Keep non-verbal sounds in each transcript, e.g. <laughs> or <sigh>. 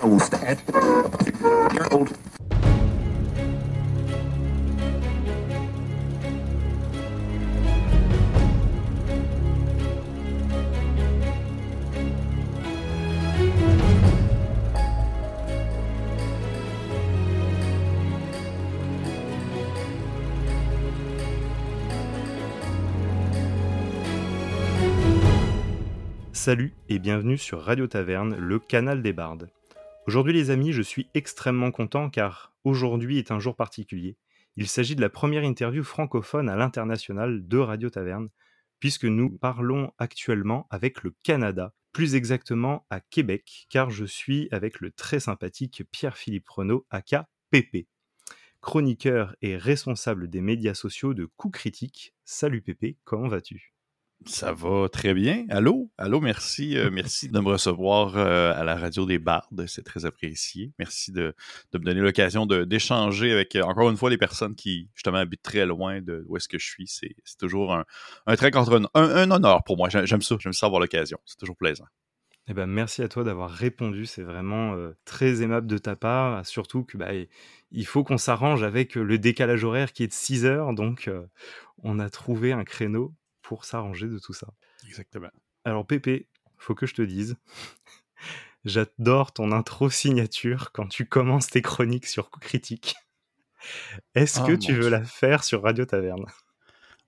I will old. Salut et bienvenue sur Radio Taverne, le canal des bardes. Aujourd'hui les amis, je suis extrêmement content car aujourd'hui est un jour particulier. Il s'agit de la première interview francophone à l'international de Radio Taverne, puisque nous parlons actuellement avec le Canada, plus exactement à Québec, car je suis avec le très sympathique Pierre-Philippe Renaud, aka. Chroniqueur et responsable des médias sociaux de Coup Critique. Salut Pépé, comment vas-tu? Ça va très bien. Allô? Allô, merci. Euh, <laughs> merci de me recevoir euh, à la radio des Bardes. C'est très apprécié. Merci de, me donner l'occasion d'échanger avec, euh, encore une fois, les personnes qui, justement, habitent très loin de où est-ce que je suis. C'est toujours un, très contre un, honneur pour moi. J'aime ça. J'aime ça avoir l'occasion. C'est toujours plaisant. Eh ben, merci à toi d'avoir répondu. C'est vraiment très aimable de ta part. Surtout que bah, il faut qu'on s'arrange avec le décalage horaire qui est de 6 heures. Donc, on a trouvé un créneau pour s'arranger de tout ça. Exactement. Alors Pépé, faut que je te dise, <laughs> j'adore ton intro signature quand tu commences tes chroniques sur Coup Critique. Est-ce que oh tu veux la faire sur Radio Taverne?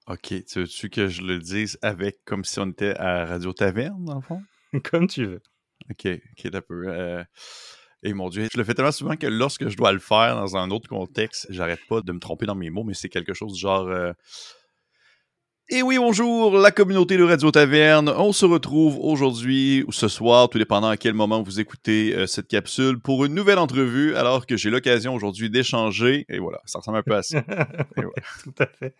Ok, tu veux-tu que je le dise avec comme si on était à Radio Taverne, dans le fond? <laughs> Comme tu veux. Ok, ok, un peu. Euh, et mon Dieu, je le fais tellement souvent que lorsque je dois le faire dans un autre contexte, j'arrête pas de me tromper dans mes mots, mais c'est quelque chose genre. Euh, et oui, bonjour, la communauté de Radio Taverne. On se retrouve aujourd'hui ou ce soir, tout dépendant à quel moment vous écoutez euh, cette capsule, pour une nouvelle entrevue, alors que j'ai l'occasion aujourd'hui d'échanger. Et voilà, ça ressemble un peu à ça. <laughs> tout à fait.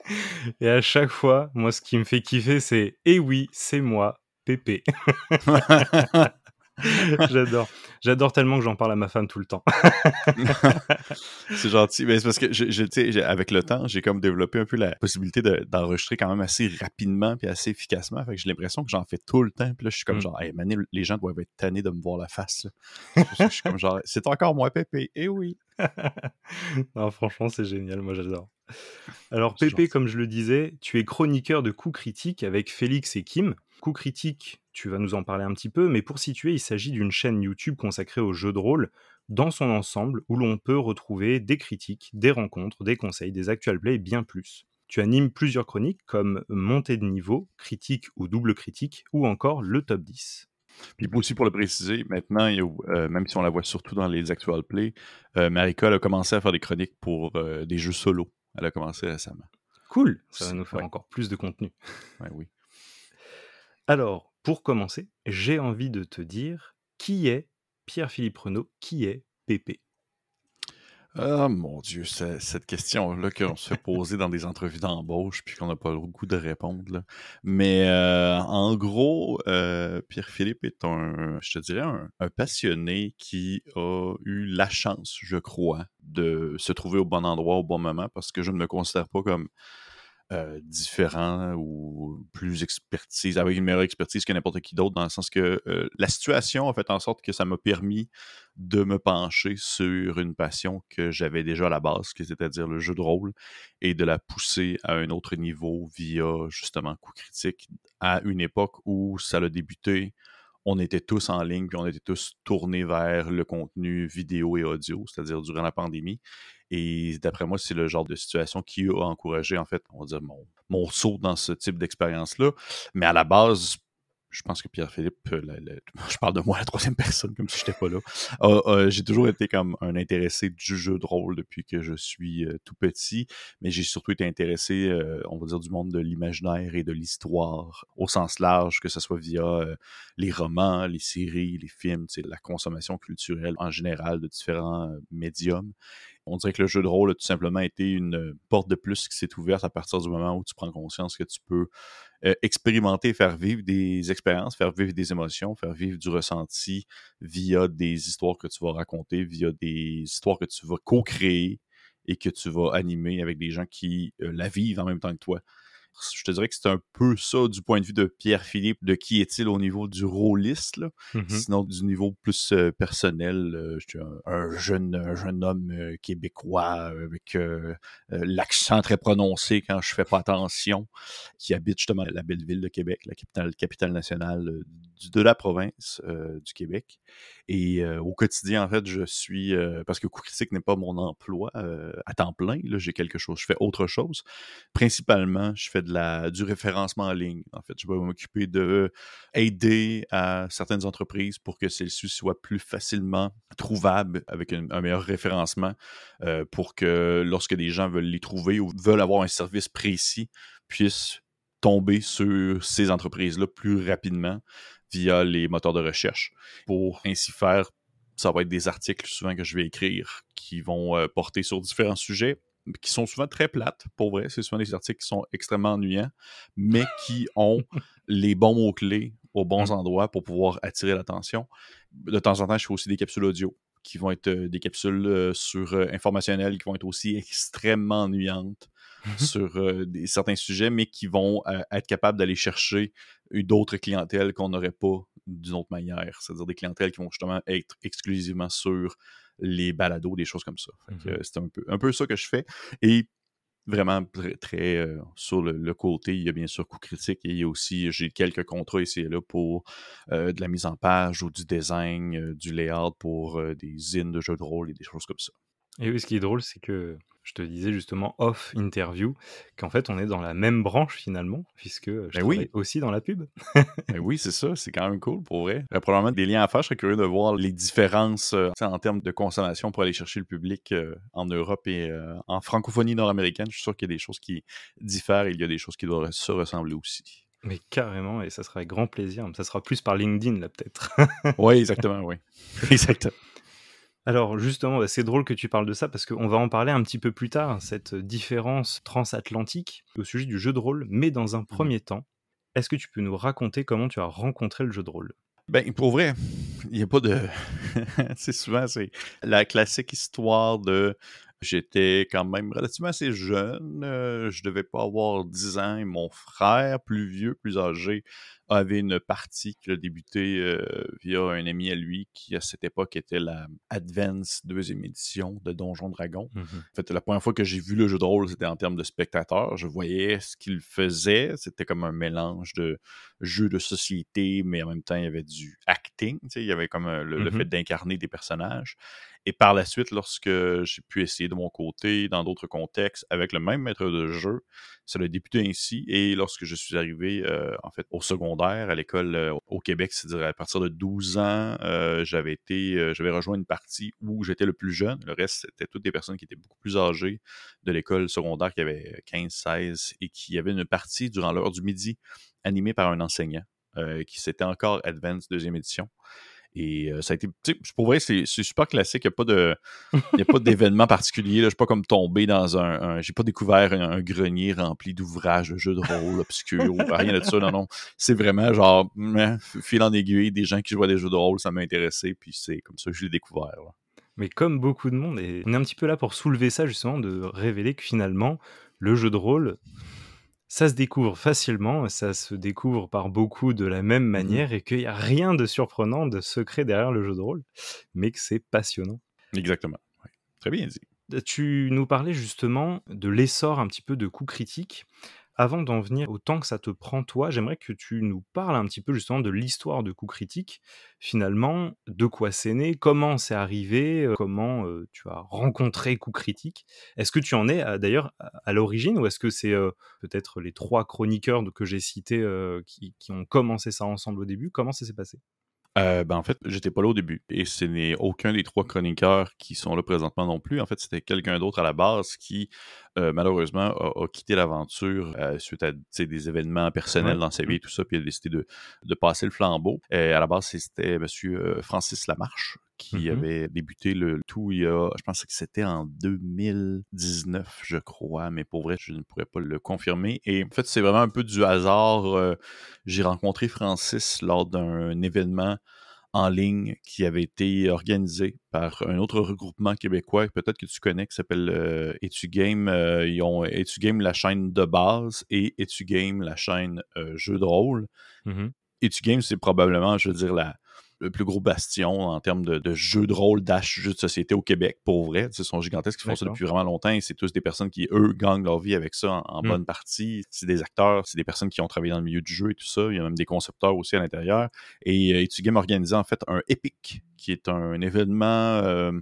Et à chaque fois, moi, ce qui me fait kiffer, c'est Et oui, c'est moi, Pépé. <laughs> <laughs> J'adore. J'adore tellement que j'en parle à ma femme tout le temps. <laughs> c'est gentil. Mais c'est parce que, je, avec le temps, j'ai comme développé un peu la possibilité d'enregistrer quand même assez rapidement puis assez efficacement. Fait que j'ai l'impression que j'en fais tout le temps. Puis là, je suis comme mm. genre, hey, les gens doivent être tannés de me voir la face. je suis comme genre, c'est encore moi, Pépé. Eh oui. <laughs> non, franchement, c'est génial. Moi, j'adore. Alors, Pépé, comme je le disais, tu es chroniqueur de coups critiques avec Félix et Kim. Coup critique, tu vas nous en parler un petit peu, mais pour situer, il s'agit d'une chaîne YouTube consacrée aux jeux de rôle dans son ensemble, où l'on peut retrouver des critiques, des rencontres, des conseils, des actual play et bien plus. Tu animes plusieurs chroniques comme Montée de niveau, critique ou double critique, ou encore le top 10. Puis aussi pour le préciser, maintenant, euh, même si on la voit surtout dans les actual play, euh, Marika a commencé à faire des chroniques pour euh, des jeux solo. Elle a commencé récemment. Cool, ça va nous faire encore plus de contenu. Ouais, oui. Alors, pour commencer, j'ai envie de te dire qui est Pierre-Philippe Renaud, qui est Pépé? Ah mon Dieu, cette question-là qu'on se fait poser dans des entrevues d'embauche puis qu'on n'a pas le goût de répondre. Mais euh, en gros, euh, Pierre-Philippe est un, je un, passionné qui a eu la chance, je crois, de se trouver au bon endroit au bon moment parce que je ne me considère pas comme euh, différent ou plus expertise, avec une meilleure expertise que n'importe qui d'autre, dans le sens que euh, la situation a fait en sorte que ça m'a permis de me pencher sur une passion que j'avais déjà à la base, c'est-à-dire le jeu de rôle, et de la pousser à un autre niveau via justement coup critique à une époque où ça a débuté on était tous en ligne, puis on était tous tournés vers le contenu vidéo et audio, c'est-à-dire durant la pandémie. Et d'après moi, c'est le genre de situation qui a encouragé, en fait, on va dire, mon, mon saut dans ce type d'expérience-là. Mais à la base, je pense que Pierre-Philippe, euh, <laughs> je parle de moi, la troisième personne, comme si je n'étais pas là. j'ai toujours été comme un intéressé du jeu de rôle depuis que je suis euh, tout petit, mais j'ai surtout été intéressé, euh, on va dire, du monde de l'imaginaire et de l'histoire au sens large, que ce soit via les romans, les séries, les films, la consommation culturelle en général de différents médiums. On dirait que le jeu de rôle a tout simplement été une porte de plus qui s'est ouverte à partir du moment où tu prends conscience que tu peux euh, expérimenter, faire vivre des expériences, faire vivre des émotions, faire vivre du ressenti via des histoires que tu vas raconter, via des histoires que tu vas co-créer et que tu vas animer avec des gens qui euh, la vivent en même temps que toi. Je te dirais que c'est un peu ça du point de vue de Pierre-Philippe, de qui est-il au niveau du rôliste, mmh sinon du niveau plus euh, personnel, euh, je suis un, jeune, jeune homme euh, québécois avec l'accent très prononcé quand je fais pas attention, qui habite justement la belle ville de Québec, la capitale, capitale nationale de la province du Québec. Et au quotidien, en fait, je suis parce que coup critique n'est pas mon emploi à temps plein. Là, j'ai quelque chose, je fais autre chose. Principalement, je fais du référencement en ligne. En fait, je vais m'occuper de aider à certaines entreprises pour que celles-ci soient plus facilement trouvables avec un, meilleur référencement, pour que lorsque des gens veulent les trouver ou veulent avoir un service précis, puissent tomber sur ces entreprises-là plus rapidement via les moteurs de recherche. Pour ainsi faire, ça va être des articles souvent que je vais écrire qui vont euh, porter sur différents sujets qui sont souvent très plates, pour vrai. C'est souvent des articles qui sont extrêmement ennuyants, mais qui ont <laughs> les bons mots-clés aux bons mmh. endroits pour pouvoir attirer l'attention. De temps en temps, je fais aussi des capsules audio qui vont être euh, des capsules euh, sur informationnelles qui vont être aussi <laughs> extrêmement ennuyantes Mmh sur des, certains sujets, mais qui vont être capables d'aller chercher d'autres clientèles qu'on n'aurait pas d'une autre manière. C'est-à-dire des clientèles qui vont justement être exclusivement sur les balados, des choses comme ça. Mmh c'est un peu, un peu ça que je fais. Et vraiment très, sur le, côté, il y a bien sûr coup critique et il y a aussi, j'ai quelques contrats ici et là pour de la mise en page ou du design, du layout pour des zines de jeux de rôle et des choses comme ça. Et oui, ce qui est drôle, c'est que je te disais justement off interview qu'en fait on est dans la même branche finalement, puisque je ben aussi dans la pub. <laughs> ben oui, c'est ça, c'est quand même cool pour vrai. Il y a probablement des liens à faire, je serais curieux de voir les différences euh, en termes de consommation pour aller chercher le public euh, en Europe et euh, en francophonie nord-américaine. Je suis sûr qu'il y a des choses qui diffèrent et il y a des choses qui doivent se ressembler aussi. Mais carrément, et ça sera avec grand plaisir. Ça sera plus par LinkedIn là peut-être. oui, exactement, oui. <laughs> exactement. Alors justement, bah, c'est drôle que tu parles de ça parce qu'on va en parler un petit peu plus tard, cette différence transatlantique au sujet du jeu de rôle. Mais dans un mmh premier temps, est-ce que tu peux nous raconter comment tu as rencontré le jeu de rôle? Ben, pour vrai, il n'y a pas de. <laughs> c'est souvent, c'est la classique histoire de J'étais quand même relativement assez jeune. Euh, je devais pas avoir 10 ans. Et mon frère, plus vieux, plus âgé, avait une partie qu'il a débuté euh, via un ami à lui qui, à cette époque, était la Advance deuxième édition de Donjon Dragon. Mmh en fait, la première fois que j'ai vu le jeu de rôle, c'était en termes de spectateur. Je voyais ce qu'il faisait. C'était comme un mélange de jeu de société, mais en même temps, il y avait du acting. Il y avait comme le, le mmh fait d'incarner des personnages. Et par la suite, lorsque j'ai pu essayer de mon côté, dans d'autres contextes, avec le même maître de jeu, ça a débuté ainsi. Et lorsque je suis arrivé, euh, en fait, au secondaire, à l'école euh, au Québec, c'est-à-dire à partir de 12 ans, euh, j'avais été, j'avais rejoint une partie où j'étais le plus jeune. Le reste, c'était toutes des personnes qui étaient beaucoup plus âgées de l'école secondaire, qui avaient 15, 16, et qui avaient une partie durant l'heure du midi animée par un enseignant, qui s'était encore Advance deuxième édition. Et ça a été, pour vrai, c'est super classique. Il n'y a pas d'événement particulier. Je ne suis pas comme tombé dans un, j'ai pas découvert un, grenier rempli d'ouvrages de jeux de rôle obscurs ou rien de ça. Non, non. C'est vraiment genre, fil en aiguille, des gens qui jouent à des jeux de rôle, ça m'a intéressé. Puis c'est comme ça que je l'ai découvert. Mais comme beaucoup de monde, et on est un petit peu là pour soulever ça justement, de révéler que finalement, le jeu de rôle, ça se découvre facilement, ça se découvre par beaucoup de la même mmh manière et qu'il n'y a rien de surprenant, de secret derrière le jeu de rôle, mais que c'est passionnant. Exactement. Très bien dit. Tu nous parlais justement de l'essor un petit peu de coups critiques. Avant d'en venir au temps que ça te prend toi, j'aimerais que tu nous parles un petit peu justement de l'histoire de Coup Critique. Finalement, de quoi c'est né, comment c'est arrivé, euh, comment euh, tu as rencontré Coup Critique. Est-ce que tu en es d'ailleurs à, l'origine ou est-ce que c'est euh, peut-être les trois chroniqueurs que j'ai cités qui, ont commencé ça ensemble au début? Comment ça s'est passé? Ben, en fait, j'étais pas là au début. Et ce n'est aucun des trois chroniqueurs qui sont là présentement non plus. En fait, c'était quelqu'un d'autre à la base qui, euh, malheureusement, a, quitté l'aventure euh, suite à des événements personnels dans sa vie et tout ça, puis il a décidé de, de passer le flambeau. Et à la base, c'était M. Francis Lamarche, qui mmh avait débuté le tout il y a, je pense que c'était en 2019, je crois, mais pour vrai, je ne pourrais pas le confirmer. Et en fait, c'est vraiment un peu du hasard. j'ai rencontré Francis lors d'un événement en ligne qui avait été organisé par un autre regroupement québécois, peut-être que tu connais, qui s'appelle euh, Etugame. Euh, ils ont Etugame, la chaîne de base, et Etugame, la chaîne euh, jeu de rôle. Mm Etugame, c'est probablement, je veux dire, la, le plus gros bastion en termes de, jeux de rôle, dash, jeux de société au Québec, pour vrai. Ils sont gigantesques, ils font ça depuis vraiment longtemps et c'est tous des personnes qui, eux, gagnent leur vie avec ça en, mmh. bonne partie. C'est des acteurs, c'est des personnes qui ont travaillé dans le milieu du jeu et tout ça. Il y a même des concepteurs aussi à l'intérieur. Et euh, Etugame organisé en fait un Epic, qui est un événement euh,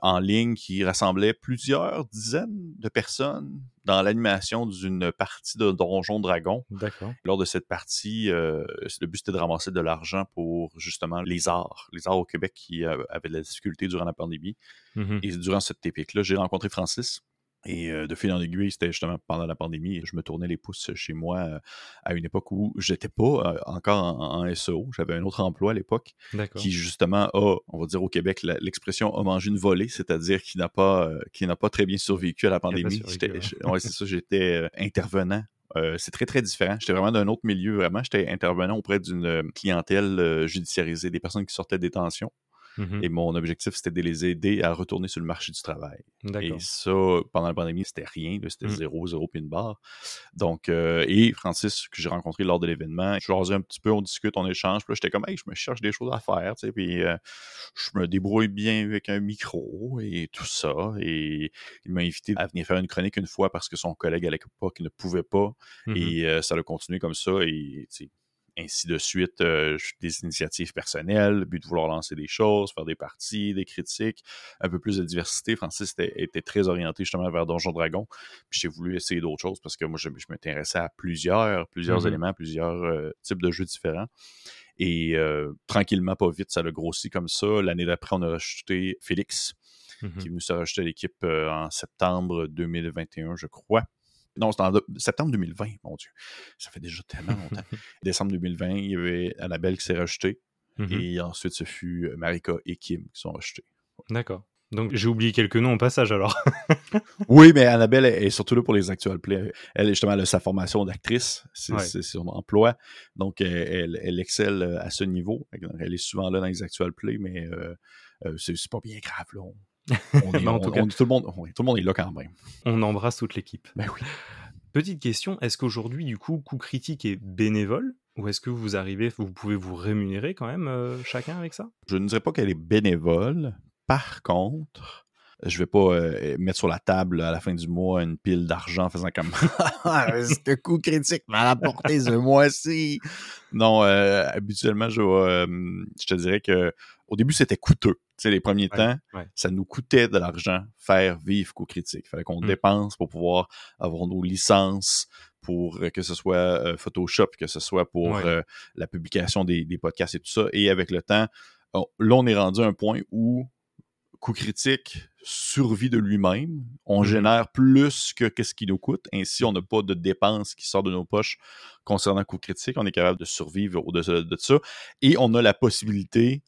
en ligne qui rassemblait plusieurs dizaines de personnes dans l'animation d'une partie de Donjon Dragon. D'accord. Lors de cette partie, euh, le but c'était de ramasser de l'argent pour justement les arts, les arts au Québec qui euh, avaient de la difficulté durant la pandémie. Mmh Et durant cette épique-là, j'ai rencontré Francis, et de fil en aiguille, c'était justement pendant la pandémie. Je me tournais les pouces chez moi à une époque où j'étais pas encore en, SEO. J'avais un autre emploi à l'époque qui justement a, on va dire au Québec, l'expression a mangé une volée, c'est-à-dire qui n'a pas, qui n'a pas très bien survécu à la pandémie. Ouais, c'est ça, j'étais intervenant c'est très, très différent. J'étais vraiment d'un autre milieu, vraiment. J'étais intervenant auprès d'une clientèle judiciarisée, des personnes qui sortaient de détention. Mmh et mon objectif, c'était de les aider à retourner sur le marché du travail. Et ça, pendant la pandémie, c'était rien. C'était mmh. zéro, zéro pin barre. Donc, euh, et Francis, que j'ai rencontré lors de l'événement, je jasais un petit peu, on discute, on échange. Puis là, j'étais comme, hey, je me cherche des choses à faire, tu sais, puis euh, je me débrouille bien avec un micro et tout ça. Et il m'a invité à venir faire une chronique une fois parce que son collègue à l'époque ne pouvait pas. Et euh, ça a continué comme ça. Et, ainsi de suite, euh, des initiatives personnelles, le but de vouloir lancer des choses, faire des parties, des critiques, un peu plus de diversité. Francis était, très orienté justement vers Donjon Dragon. Puis j'ai voulu essayer d'autres choses parce que moi, je, m'intéressais à plusieurs, plusieurs mmh éléments, plusieurs euh, types de jeux différents. Et euh, tranquillement, pas vite, ça a grossi comme ça. L'année d'après, on a rajouté Félix, qui est venu se rajouter à l'équipe en septembre 2021, je crois. Non, c'était en septembre 2020, mon Dieu. Ça fait déjà tellement longtemps. <laughs> Décembre 2020, il y avait Annabelle qui s'est rejetée. Mm-hmm. Et ensuite, ce fut euh, Marika et Kim qui sont rejetés. D'accord. Donc j'ai oublié quelques noms au passage alors. <laughs> oui, mais Annabelle est, surtout là pour les actual plays. Elle, justement, elle a sa formation d'actrice, c'est son emploi. Donc elle, elle, excelle euh, à ce niveau. Elle est souvent là dans les actual plays, mais euh, c'est pas bien grave. Là. En <laughs> tout, le monde, tout le monde est là quand même. On embrasse toute l'équipe. Ben oui. Petite question, est-ce qu'aujourd'hui, du coup, Coup Critique est bénévole ou est-ce que vous arrivez, vous pouvez vous rémunérer quand même euh, chacun avec ça? Je ne dirais pas qu'elle est bénévole. Par contre, je vais pas euh, mettre sur la table à la fin du mois une pile d'argent en faisant comme <laughs> ce coup critique m'a apporté ce mois-ci. Non, euh, habituellement, je, je te dirais que au début, c'était coûteux. Tu sais, les premiers temps, ça nous coûtait de l'argent faire vivre Coup Critique. Il fallait qu'on mmh. dépense pour pouvoir avoir nos licences, pour euh, que ce soit euh, Photoshop, que ce soit pour euh, la publication des, podcasts et tout ça. Et avec le temps, là, on est rendu à un point où Coup Critique survit de lui-même. On mmh génère plus que ce qui nous coûte. Ainsi, on n'a pas de dépenses qui sortent de nos poches concernant Coup Critique. On est capable de survivre au-dessus de ça. Et on a la possibilité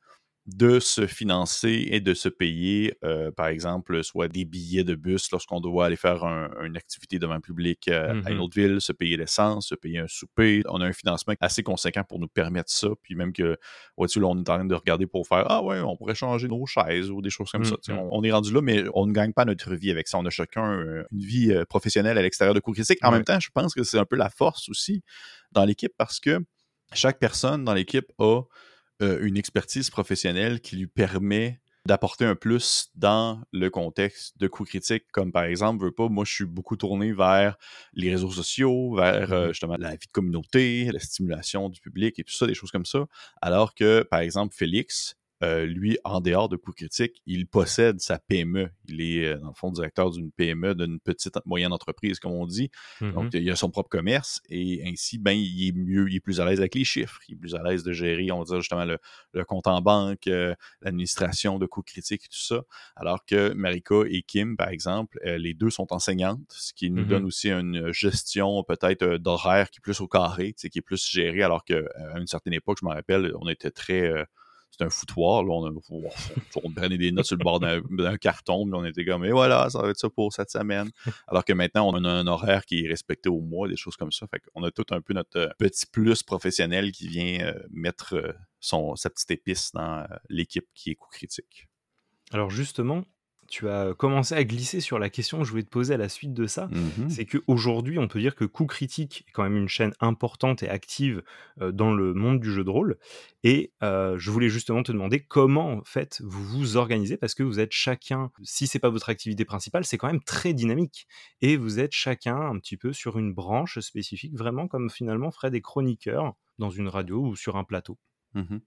de se financer et de se payer, euh, par exemple, soit des billets de bus lorsqu'on doit aller faire une activité devant le public euh, à une mmh autre ville, se payer l'essence, se payer un souper. On a un financement assez conséquent pour nous permettre ça. Puis même que, vois-tu, là, on est en train de regarder pour faire Ah ouais, on pourrait changer nos chaises ou des choses comme ça. Mmh on, est rendu là, mais on ne gagne pas notre vie avec ça. On a chacun euh, une vie professionnelle à l'extérieur de cours critique. En même temps, je pense que c'est un peu la force aussi dans l'équipe parce que chaque personne dans l'équipe a euh, une expertise professionnelle qui lui permet d'apporter un plus dans le contexte de coups critiques, comme par exemple, veux pas, moi je suis beaucoup tourné vers les réseaux sociaux, vers euh, mmh justement la vie de communauté, la stimulation du public et tout ça, des choses comme ça. Alors que, par exemple, Félix, euh, lui, en dehors de coups critiques, il possède sa PME. Il est, euh, dans le fond, directeur d'une PME, d'une petite moyenne entreprise, comme on dit. Donc, mmh il a son propre commerce et ainsi, ben, il est mieux, il est plus à l'aise avec les chiffres. Il est plus à l'aise de gérer, on va dire, justement, le, compte en banque, euh, l'administration de coûts critiques et tout ça. Alors que Marika et Kim, par exemple, les deux sont enseignantes, ce qui nous mmh donne aussi une gestion peut-être d'horaire qui est plus au carré, qui est plus gérée, alors qu'à une certaine époque, je me rappelle, on était très c'était un foutoir. Là, on, on, prenait des notes sur le bord d'un carton, mais on était comme, et voilà, ça va être ça pour cette semaine. <laughs> Alors que maintenant, on a un horaire qui est respecté au mois, des choses comme ça. Fait qu'on a tout un peu notre euh, petit plus professionnel qui vient euh, mettre euh, son, sa petite épice dans l'équipe qui est coup critique. Alors justement, tu as commencé à glisser sur la question que je voulais te poser à la suite de ça. Mmh C'est qu'aujourd'hui, on peut dire que Coup Critique est quand même une chaîne importante et active dans le monde du jeu de rôle. Et je voulais justement te demander comment, en fait, vous vous organisez parce que vous êtes chacun, si c'est pas votre activité principale, c'est quand même très dynamique. Et vous êtes chacun un petit peu sur une branche spécifique, vraiment comme finalement feraient des chroniqueurs dans une radio ou sur un plateau. Mmh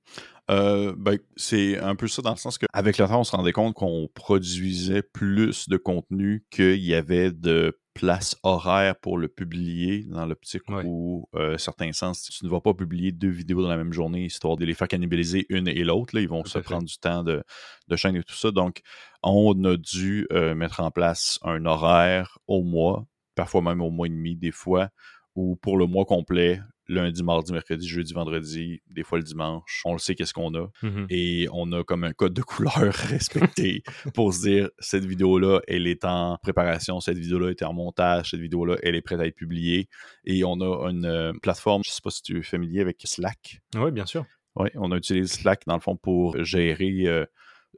euh, ben, c'est un peu ça dans le sens qu'avec le temps, on se rendait compte qu'on produisait plus de contenu qu'il y avait de place horaire pour le publier dans l'optique où, euh, certains sens, tu ne vas pas publier deux vidéos dans la même journée histoire de les faire cannibaliser une et l'autre. Ils vont se prendre du temps de, de chaîne et tout ça. Donc, on a dû euh, mettre en place un horaire au mois, parfois même au mois et demi, des fois, ou pour le mois complet, lundi, mardi, mercredi, jeudi, vendredi, des fois le dimanche. On le sait qu'est-ce qu'on a. Mmh Et on a comme un code de couleur <laughs> respecté pour se dire cette vidéo-là, elle est en préparation, cette vidéo-là est en montage, cette vidéo-là, elle est prête à être publiée. Et on a une euh, plateforme, je sais pas si tu es familier avec Slack. Oui, bien sûr. Oui, on a utilisé Slack dans le fond pour gérer euh,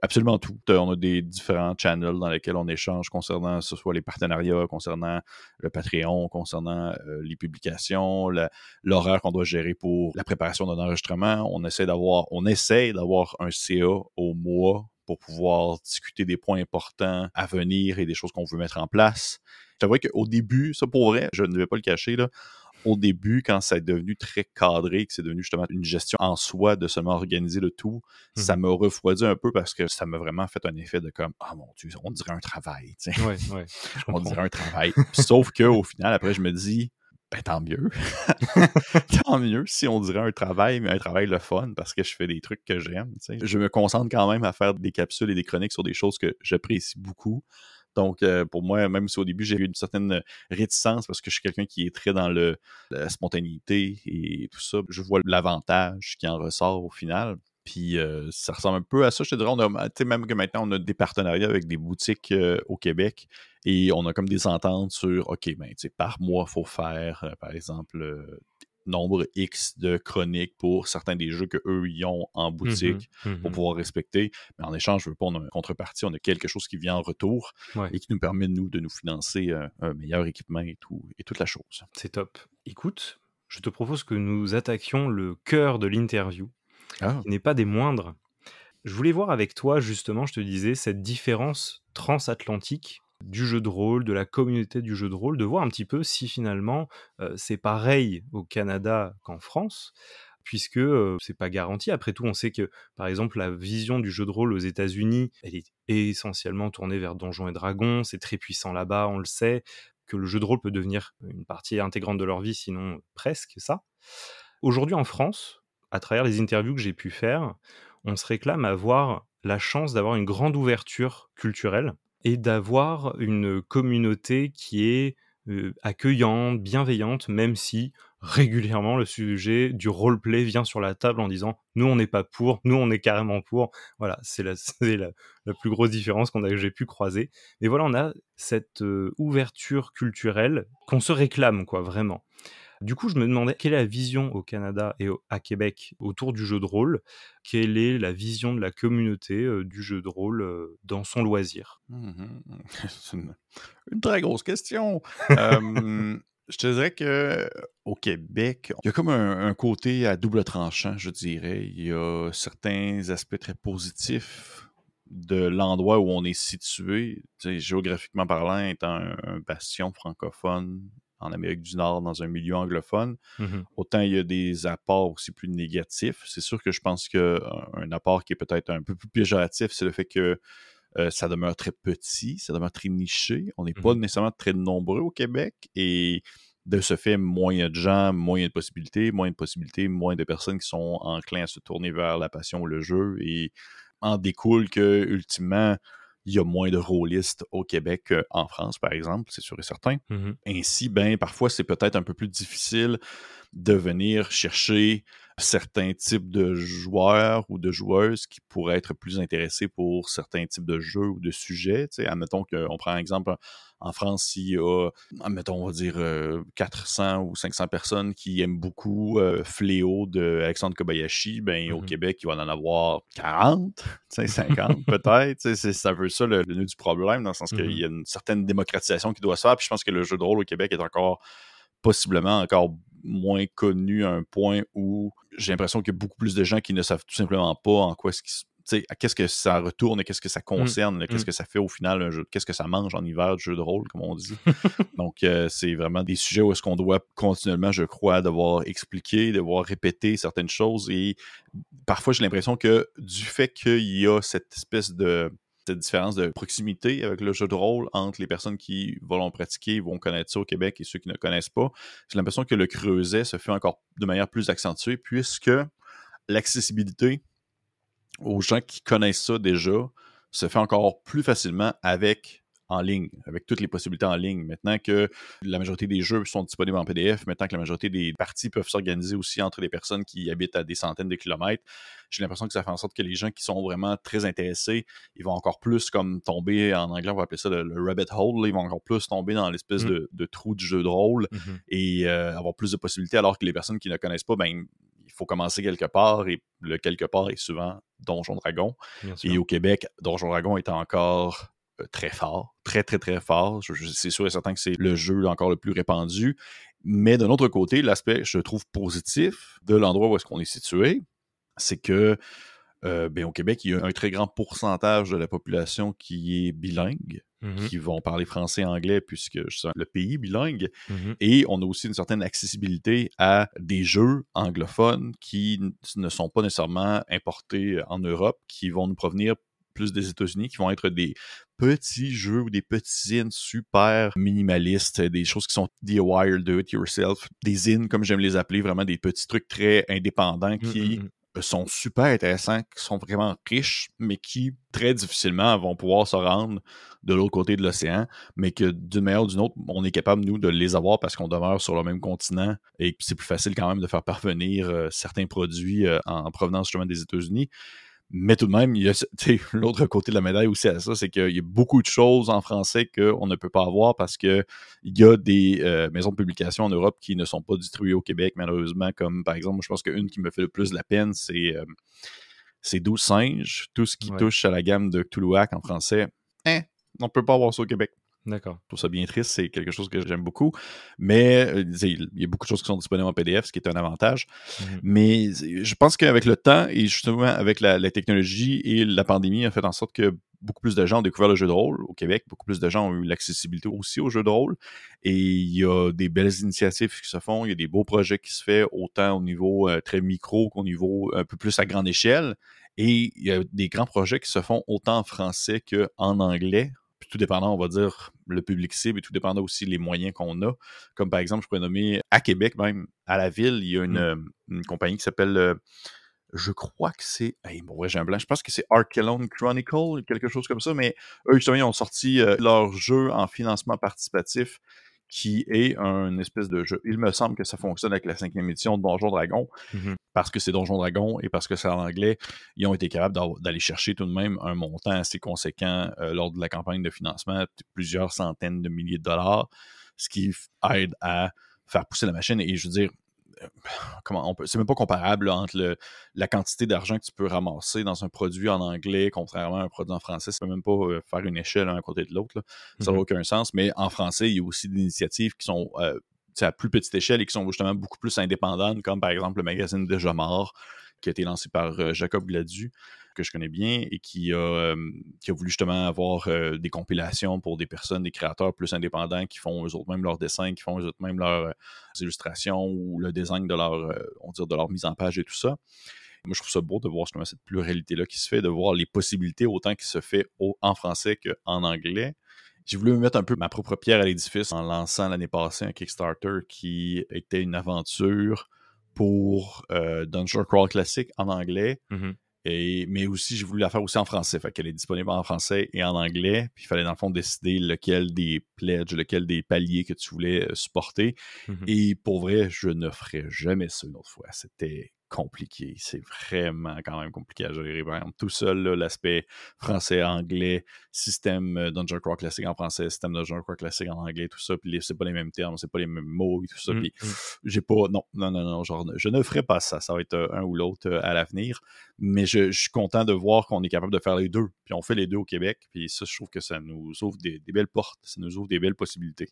absolument tout. On a des différents channels dans lesquels on échange concernant ce soit les partenariats, concernant le Patreon, concernant euh, les publications, l'horaire qu'on doit gérer pour la préparation d'un enregistrement. On essaie d'avoir, on essaie d'avoir un CA au mois pour pouvoir discuter des points importants à venir et des choses qu'on veut mettre en place. C'est vrai qu'au début, ça pour vrai, je ne vais pas le cacher, là, au début, quand ça est devenu très cadré, que c'est devenu justement une gestion en soi de seulement organiser le tout, mmh ça m'a refroidi un peu parce que ça m'a vraiment fait un effet de comme Ah mon Dieu, on dirait un travail. Ouais, ouais, <laughs> on dirait un travail. Sauf qu'au final, après, je me dis ben tant mieux. <laughs> tant mieux si on dirait un travail, mais un travail le fun parce que je fais des trucs que j'aime. Je me concentre quand même à faire des capsules et des chroniques sur des choses que j'apprécie beaucoup. Donc, euh, pour moi, même si au début, j'ai eu une certaine réticence parce que je suis quelqu'un qui est très dans le, la spontanéité et tout ça, je vois l'avantage qui en ressort au final. Puis euh, ça ressemble un peu à ça, je te dirais. On a, même que maintenant, on a des partenariats avec des boutiques euh, au Québec et on a comme des ententes sur OK, ben, par mois, il faut faire, par exemple, nombre X de chroniques pour certains des jeux qu'eux y ont en mmh boutique pour mmh pouvoir respecter. Mais en échange, je veux pas, on a une contrepartie, on a quelque chose qui vient en retour et qui nous permet, nous, de nous financer euh, un, meilleur équipement et, tout, et toute la chose. C'est top. Écoute, je te propose que nous attaquions le cœur de l'interview, ah. qui n'est pas des moindres. Je voulais voir avec toi, justement, je te disais, cette différence transatlantique du jeu de rôle, de la communauté du jeu de rôle, de voir un petit peu si finalement c'est pareil au Canada qu'en France, puisque c'est pas garanti. Après tout, on sait que par exemple la vision du jeu de rôle aux États-Unis, elle est essentiellement tournée vers Donjons et Dragons, c'est très puissant là-bas, on le sait, que le jeu de rôle peut devenir une partie intégrante de leur vie, sinon presque ça. Aujourd'hui en France, à travers les interviews que j'ai pu faire, on se réclame avoir la chance d'avoir une grande ouverture culturelle et d'avoir une communauté qui est accueillante, bienveillante, même si régulièrement le sujet du roleplay vient sur la table en disant nous on n'est pas pour, nous on est carrément pour. Voilà, c'est la, <laughs> la, la, plus grosse différence qu'on a, que j'ai pu croiser. Mais voilà, on a cette ouverture culturelle qu'on se réclame, quoi, vraiment. Du coup, je me demandais quelle est la vision au Canada et à Québec autour du jeu de rôle? Quelle est la vision de la communauté euh, du jeu de rôle euh, dans son loisir? Mmh <laughs> une, très grosse question. je te dirais que au Québec, il y a comme un, côté à double tranchant, je dirais. Il y a certains aspects très positifs de l'endroit où on est situé, géographiquement parlant, étant un bastion francophone en Amérique du Nord dans un milieu anglophone. Mmh Autant il y a des apports aussi plus négatifs. C'est sûr que je pense qu'un apport qui est peut-être un peu plus péjoratif, c'est le fait que euh, ça demeure très petit, ça demeure très niché. On n'est pas mmh nécessairement très nombreux au Québec et de ce fait, moins de gens, moins de possibilités, moins de possibilités, moins de personnes qui sont enclins à se tourner vers la passion ou le jeu et en découle que, ultimement, il y a moins de rôlistes au Québec qu'en France, par exemple, c'est sûr et certain. Mmh Ainsi, ben, parfois, c'est peut-être un peu plus difficile de venir chercher certains types de joueurs ou de joueuses qui pourraient être plus intéressés pour certains types de jeux ou de sujets. Tu sais, admettons qu'on prend un exemple en France, il y a, admettons, on va dire 400 ou 500 personnes qui aiment beaucoup Fléau de Alexandre Kobayashi, ben au mmh Québec, il va en avoir 40, 50 <laughs> peut-être. C'est un peu ça le, nœud du problème, dans le sens qu'il mmh y a une certaine démocratisation qui doit se faire. Puis je pense que le jeu de rôle au Québec est encore possiblement encore moins connu à un point où j'ai l'impression qu'il y a beaucoup plus de gens qui ne savent tout simplement pas en quoi ce qui qu'est-ce que ça retourne et qu'est-ce que ça mmh. concerne, qu'est-ce mmh. que ça fait au final un jeu, qu'est-ce que ça mange en hiver de jeu de rôle, comme on dit. <laughs> Donc, euh, c'est vraiment des sujets où est-ce qu'on doit continuellement, je crois, devoir expliquer, devoir répéter certaines choses. Et parfois, j'ai l'impression que du fait qu'il y a cette espèce de cette différence de proximité avec le jeu de rôle entre les personnes qui vont pratiquer, vont connaître ça au Québec et ceux qui ne connaissent pas? J'ai l'impression que le creuset se fait encore de manière plus accentuée puisque l'accessibilité aux gens qui connaissent ça déjà se fait encore plus facilement avec en ligne, avec toutes les possibilités en ligne. Maintenant que la majorité des jeux sont disponibles en PDF, maintenant que la majorité des parties peuvent s'organiser aussi entre les personnes qui habitent à des centaines de kilomètres, j'ai l'impression que ça fait en sorte que les gens qui sont vraiment très intéressés, ils vont encore plus comme tomber, en anglais on va appeler ça le, rabbit hole, ils vont encore plus tomber dans l'espèce mmh. de, trou du jeu de rôle mmh et euh, avoir plus de possibilités, alors que les personnes qui ne connaissent pas, ben il faut commencer quelque part et le quelque part est souvent Donjon Dragon. Et au Québec, Donjon Dragon est encore très fort, très, très, très fort. C'est sûr et certain que c'est le jeu encore le plus répandu. Mais d'un autre côté, l'aspect, je trouve, positif de l'endroit où est-ce qu'on est situé, c'est que euh, ben, au Québec, il y a un très grand pourcentage de la population qui est bilingue, mmh qui vont parler français et anglais, puisque c'est le pays bilingue. Mmh et on a aussi une certaine accessibilité à des jeux anglophones qui ne sont pas nécessairement importés en Europe, qui vont nous provenir plus des États-Unis, qui vont être des petits jeux ou des petits zines super minimalistes, des choses qui sont DIY, do it yourself, des zines comme j'aime les appeler, vraiment des petits trucs très indépendants mmh, qui sont super intéressants, qui sont vraiment riches, mais qui très difficilement vont pouvoir se rendre de l'autre côté de l'océan, mais que d'une manière ou d'une autre, on est capable, nous, de les avoir parce qu'on demeure sur le même continent et c'est plus facile quand même de faire parvenir euh, certains produits euh, en provenance justement des États-Unis. Mais tout de même, il y a <laughs> l'autre côté de la médaille aussi à ça, c'est qu'il y a beaucoup de choses en français qu'on ne peut pas avoir parce qu'il y a des euh, maisons de publication en Europe qui ne sont pas distribuées au Québec, malheureusement, comme par exemple, je pense qu'une qui me fait le plus de la peine, c'est euh, 12 singes. Tout ce qui touche à la gamme de Cthulhuac en français, hein, on ne peut pas avoir ça au Québec. D'accord. Je trouve ça bien triste, c'est quelque chose que j'aime beaucoup. Mais euh, il y a beaucoup de choses qui sont disponibles en PDF, ce qui est un avantage. Mmh Mais je pense qu'avec le temps et justement avec la, technologie et la pandémie, a fait en sorte que beaucoup plus de gens ont découvert le jeu de rôle au Québec. Beaucoup plus de gens ont eu l'accessibilité aussi au jeu de rôle. Et il y a des belles initiatives qui se font, il y a des beaux projets qui se font, autant au niveau euh, très micro qu'au niveau un peu plus à grande échelle. Et il y a des grands projets qui se font autant en français qu'en anglais tout dépendant, on va dire, le public cible et tout dépendant aussi les moyens qu'on a. Comme par exemple, je pourrais nommer à Québec même, à la ville, il y a une, mmh. euh, compagnie qui s'appelle, euh, je crois que c'est, bon, j'ai un blanc, je pense que c'est Arkelone Chronicle, quelque chose comme ça, mais eux, justement, ils ont sorti euh, leur jeu en financement participatif qui est un espèce de jeu. Il me semble que ça fonctionne avec la cinquième édition de Donjon Dragon. Mmh parce que c'est Donjon Dragon et parce que c'est en anglais, ils ont été capables d'aller chercher tout de même un montant assez conséquent euh, lors de la campagne de financement, plusieurs centaines de milliers de dollars, ce qui aide à faire pousser la machine. Et je veux dire, <sighs> comment on peut, c'est même pas comparable entre la quantité d'argent que tu peux ramasser dans un produit en anglais, contrairement à un produit en français. Ça peut même pas euh, faire une échelle à côté de l'autre. Ça n'a mmh aucun sens. Mais en français, il y a aussi des initiatives qui sont à plus petite échelle et qui sont justement beaucoup plus indépendantes, comme par exemple le magazine Déjà Mort, qui a été lancé par euh, Jacob Gladu, que je connais bien, et qui a, voulu justement avoir des compilations pour des personnes, des créateurs plus indépendants qui font eux-mêmes leurs dessins, qui font eux-mêmes leurs illustrations ou le design de leur, on de leur mise en page et tout ça. Moi, je trouve ça beau de voir justement cette pluralité-là qui se fait, de voir les possibilités autant qui se fait en français qu'en anglais j'ai voulu me mettre un peu ma propre pierre à l'édifice en lançant l'année passée un Kickstarter qui était une aventure pour euh, Dungeon Crawl classique en anglais. Mmh et, mais aussi, j'ai voulu la faire aussi en français. Fait qu'elle est disponible en français et en anglais. Puis il fallait, dans le fond, décider lequel des pledges, lequel des paliers que tu voulais euh, supporter. Mmh et pour vrai, je ne ferai jamais ça une autre fois. C'était compliqué. C'est vraiment quand même compliqué à gérer. Par exemple, tout seul, l'aspect français-anglais, système euh, Dungeon Crawl classique en français, système Dungeon Crawl classique en anglais, tout ça, puis c'est pas les mêmes termes, c'est pas les mêmes mots et tout ça. Mmh, puis mmh. j'ai pas. Non, non, non, non, genre, je ne ferai pas ça. Ça va être euh, un ou l'autre euh, à l'avenir. Mais je, suis content de voir qu'on est capable de faire les deux. Puis on fait les deux au Québec. Puis ça, je trouve que ça nous ouvre des, belles portes, ça nous ouvre des belles possibilités.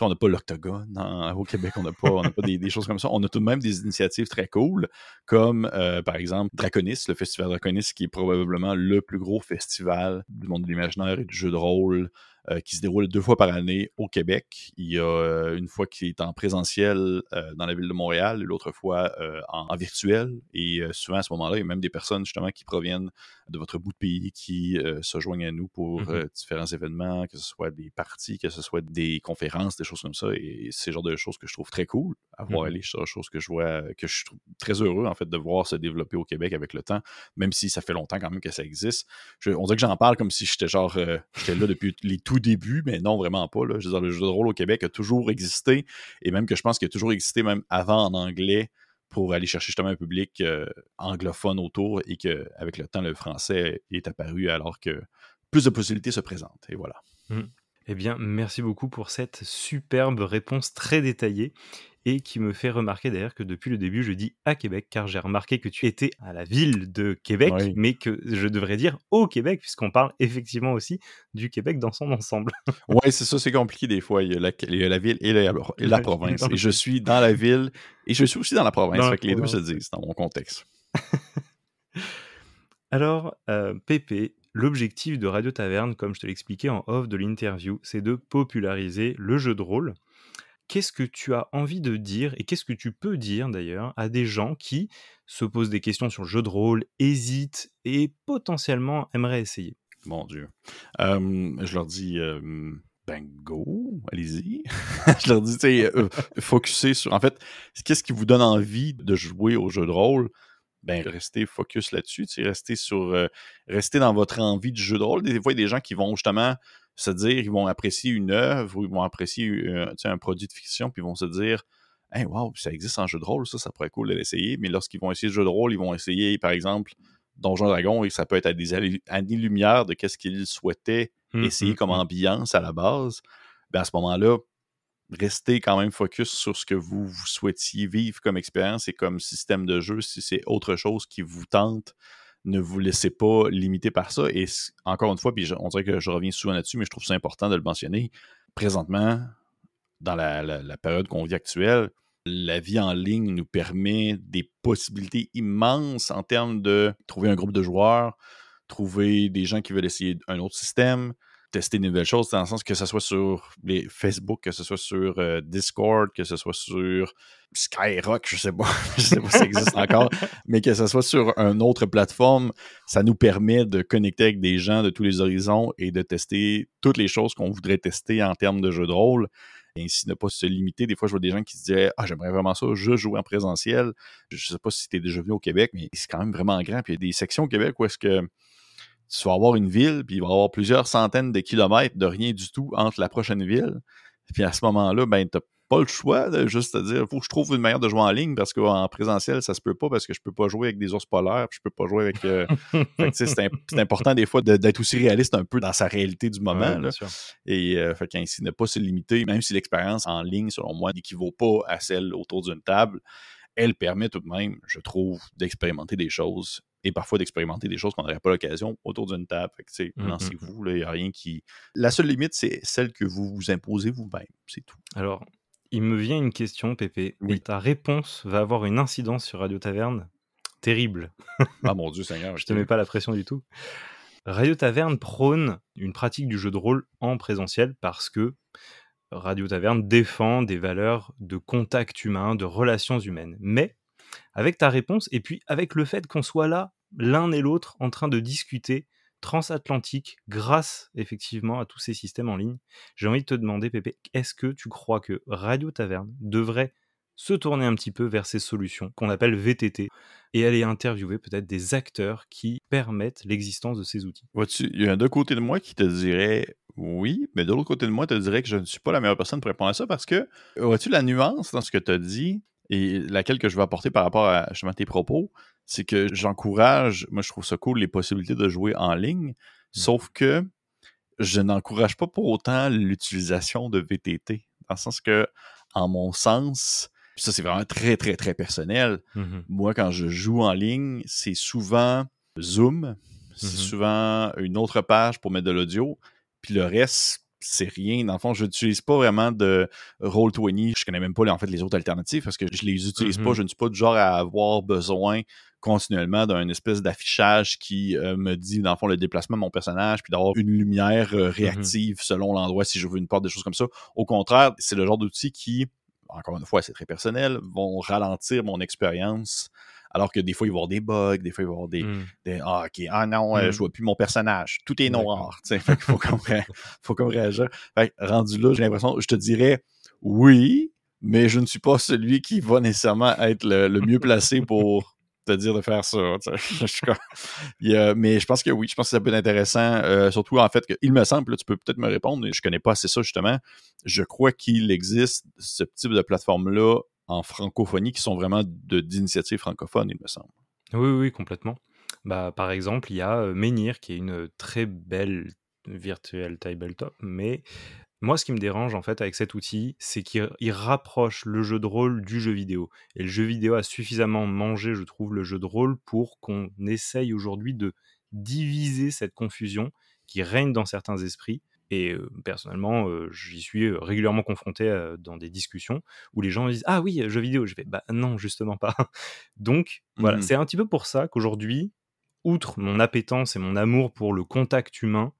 On n'a pas l'octogone au Québec, on n'a pas, des, choses comme ça. On a tout de même des initiatives très cool, comme par exemple Draconis, le festival Draconis, qui est probablement le plus gros festival du monde de l'imaginaire et du jeu de rôle euh, qui se déroule deux fois par année au Québec. Il y a euh, une fois qui est en présentiel euh, dans la ville de Montréal et l'autre fois en, virtuel. Et souvent à ce moment-là, il y a même des personnes justement qui proviennent de votre bout de pays qui se joignent à nous pour mmh différents événements, que ce soit des parties, que ce soit des conférences, des choses comme ça. Et c'est le genre de choses que je trouve très cool à voir mmh aller. C'est des choses que je vois, que je trouve très heureux en fait de voir se développer au Québec avec le temps, même si ça fait longtemps quand même que ça existe. on dirait que j'en parle comme si j'étais genre, j'étais là depuis les tout début, mais non, vraiment pas. Je veux dire, le jeu de rôle au Québec a toujours existé, et même que je pense qu'il a toujours existé même avant en anglais pour aller chercher justement un public euh, anglophone autour et qu'avec le temps, le français est apparu alors que plus de possibilités se présentent. Et voilà. Mmh. Eh bien, merci beaucoup pour cette superbe réponse très détaillée et qui me fait remarquer d'ailleurs que depuis le début, je dis à Québec, car j'ai remarqué que tu étais à la ville de Québec, mais que je devrais dire au Québec, puisqu'on parle effectivement aussi du Québec dans son ensemble. <laughs> oui, c'est ça, c'est compliqué des fois. Il y a la, ville et la, province. Et je suis dans la ville et je suis aussi dans la province. fait que les deux se disent dans mon contexte. <laughs> Alors, euh, Pépé, l'objectif de Radio Taverne, comme je te l'expliquais en off de l'interview, c'est de populariser le jeu de rôle qu'est-ce que tu as envie de dire et qu'est-ce que tu peux dire d'ailleurs à des gens qui se posent des questions sur le jeu de rôle, hésitent et potentiellement aimeraient essayer? Mon Dieu. je leur dis. ben go, allez-y. <laughs> je leur dis, tu sais, focuser sur. En fait, qu'est-ce qui vous donne envie de jouer au jeu de rôle? ben restez focus là-dessus, restez sur restez dans votre envie de jeu de rôle. Des fois, il y a des gens qui vont justement se dire, ils vont apprécier une œuvre ou ils vont apprécier euh, un produit de fiction, puis ils vont se dire Hey, wow, ça existe en jeu de rôle, ça, ça pourrait être cool de l'essayer. Mais lorsqu'ils vont essayer le jeu de rôle, ils vont essayer, par exemple, Donjon Dragon, et ça peut être à des années-lumière de qu'est-ce qu'ils souhaitaient mmh, essayer mmh, comme mmh. ambiance à la base. Ben, à ce moment-là, restez quand même focus sur ce que vous, vous souhaitiez vivre comme expérience et comme système de jeu si c'est autre chose qui vous tente ne vous laissez pas limiter par ça. Et encore une fois, on dirait que je reviens souvent là-dessus, mais je trouve ça important de le mentionner. Présentement, dans la, période qu'on vit actuelle, la vie en ligne nous permet des possibilités immenses en termes de trouver un groupe de joueurs, trouver des gens qui veulent essayer un autre système, tester de nouvelles choses, dans le sens que ce soit sur les Facebook, que ce soit sur euh, Discord, que ce soit sur Skyrock, je sais pas, <laughs> je sais pas si ça existe encore, <laughs> mais que ce soit sur une autre plateforme, ça nous permet de connecter avec des gens de tous les horizons et de tester toutes les choses qu'on voudrait tester en termes de jeu de rôle. Et ainsi ne pas se limiter. Des fois, je vois des gens qui se disent Ah, j'aimerais vraiment ça, je joue en présentiel. Je sais pas si tu es déjà venu au Québec, mais c'est quand même vraiment grand. Puis il y a des sections au Québec où est-ce que tu vas avoir une ville, puis il va y avoir plusieurs centaines de kilomètres de rien du tout entre la prochaine ville. Puis à ce moment-là, ben, tu n'as pas le choix de juste te dire, il faut que je trouve une manière de jouer en ligne parce qu'en présentiel, ça se peut pas parce que je peux pas jouer avec des ours polaires, puis je peux pas jouer avec. Euh, <laughs> c'est important des fois d'être aussi réaliste un peu dans sa réalité du moment. là. Et euh, fait qu'ainsi, ne pas se limiter, même si l'expérience en ligne, selon moi, n'équivaut pas à celle autour d'une table, elle permet tout de même, je trouve, d'expérimenter des choses et parfois d'expérimenter des choses qu'on n'aurait pas l'occasion autour d'une table. Fait que, mmh, mmh, lancez-vous, il n'y a rien qui. La seule limite, c'est celle que vous vous imposez vous-même, c'est tout. Alors, il me vient une question, Pépé, oui. et ta réponse va avoir une incidence sur Radio Taverne? Terrible. ah mon Dieu Seigneur. <laughs> Je te mets pas la pression du tout. Radio Taverne prône une pratique du jeu de rôle en présentiel parce que Radio Taverne défend des valeurs de contact humain, de relations humaines. Mais avec ta réponse et puis avec le fait qu'on soit là, l'un et l'autre, en train de discuter transatlantique grâce effectivement à tous ces systèmes en ligne. J'ai envie de te demander, Pépé, est-ce que tu crois que Radio Taverne devrait se tourner un petit peu vers ces solutions qu'on appelle VTT et aller interviewer peut-être des acteurs qui permettent l'existence de ces outils? Il y a d'un côté de moi qui te dirait oui, mais de l'autre côté de moi, te dirais que je ne suis pas la meilleure personne pour répondre à ça parce que, vois-tu, la nuance dans ce que tu as dit, et laquelle que je veux apporter par rapport à justement tes propos, c'est que j'encourage, moi je trouve ça cool, les possibilités de jouer en ligne, mmh. sauf que je n'encourage pas pour autant l'utilisation de VTT. Dans le sens que, en mon sens, ça c'est vraiment très, très, très personnel. Mmh moi, quand je joue en ligne, c'est souvent Zoom, c'est mmh souvent une autre page pour mettre de l'audio, puis le reste, c'est rien. Dans le fond, je n'utilise pas vraiment de Roll20. Je connais même pas en fait les autres alternatives parce que je les utilise pas. Je ne suis pas du genre à avoir besoin continuellement d'un espèce d'affichage qui euh, me dit, dans le fond, le déplacement de mon personnage, puis d'avoir une lumière euh, mmh réactive selon l'endroit si je veux une porte, des choses comme ça. Au contraire, c'est le genre d'outil qui, encore une fois, c'est très personnel, vont ralentir mon expérience. Alors que des fois, il va y avoir des bugs, des fois, il va y avoir des. Mmh. ah, ok, ah non, euh, mmh. je vois plus mon personnage. Tout est noir. il faut comme, <laughs> faut comme réagir. rendu là, j'ai l'impression, je te dirais oui, mais je ne suis pas celui qui va nécessairement être le mieux placé pour te dire de faire ça. <laughs> mais je pense que oui, je pense que ça peut être intéressant. Euh, surtout, en fait, il me semble, tu peux peut-être me répondre, je connais pas assez ça justement. Je crois qu'il existe ce type de plateforme-là en francophonie qui sont vraiment d'initiatives francophones, il me semble. Oui, oui, complètement. Bah, par exemple, il y a euh, Menhir, qui est une très belle virtuelle tabletop, mais moi, ce qui me dérange en fait avec cet outil, c'est qu'il rapproche le jeu de rôle du jeu vidéo. Et le jeu vidéo a suffisamment mangé, je trouve, le jeu de rôle pour qu'on essaye aujourd'hui de diviser cette confusion qui règne dans certains esprits. Et personnellement, j'y suis régulièrement confronté dans des discussions où les gens disent Ah oui, jeu vidéo. Je vais Bah non, justement pas. <laughs> Donc voilà, mmh c'est un petit peu pour ça qu'aujourd'hui, outre mon appétence et mon amour pour le contact humain,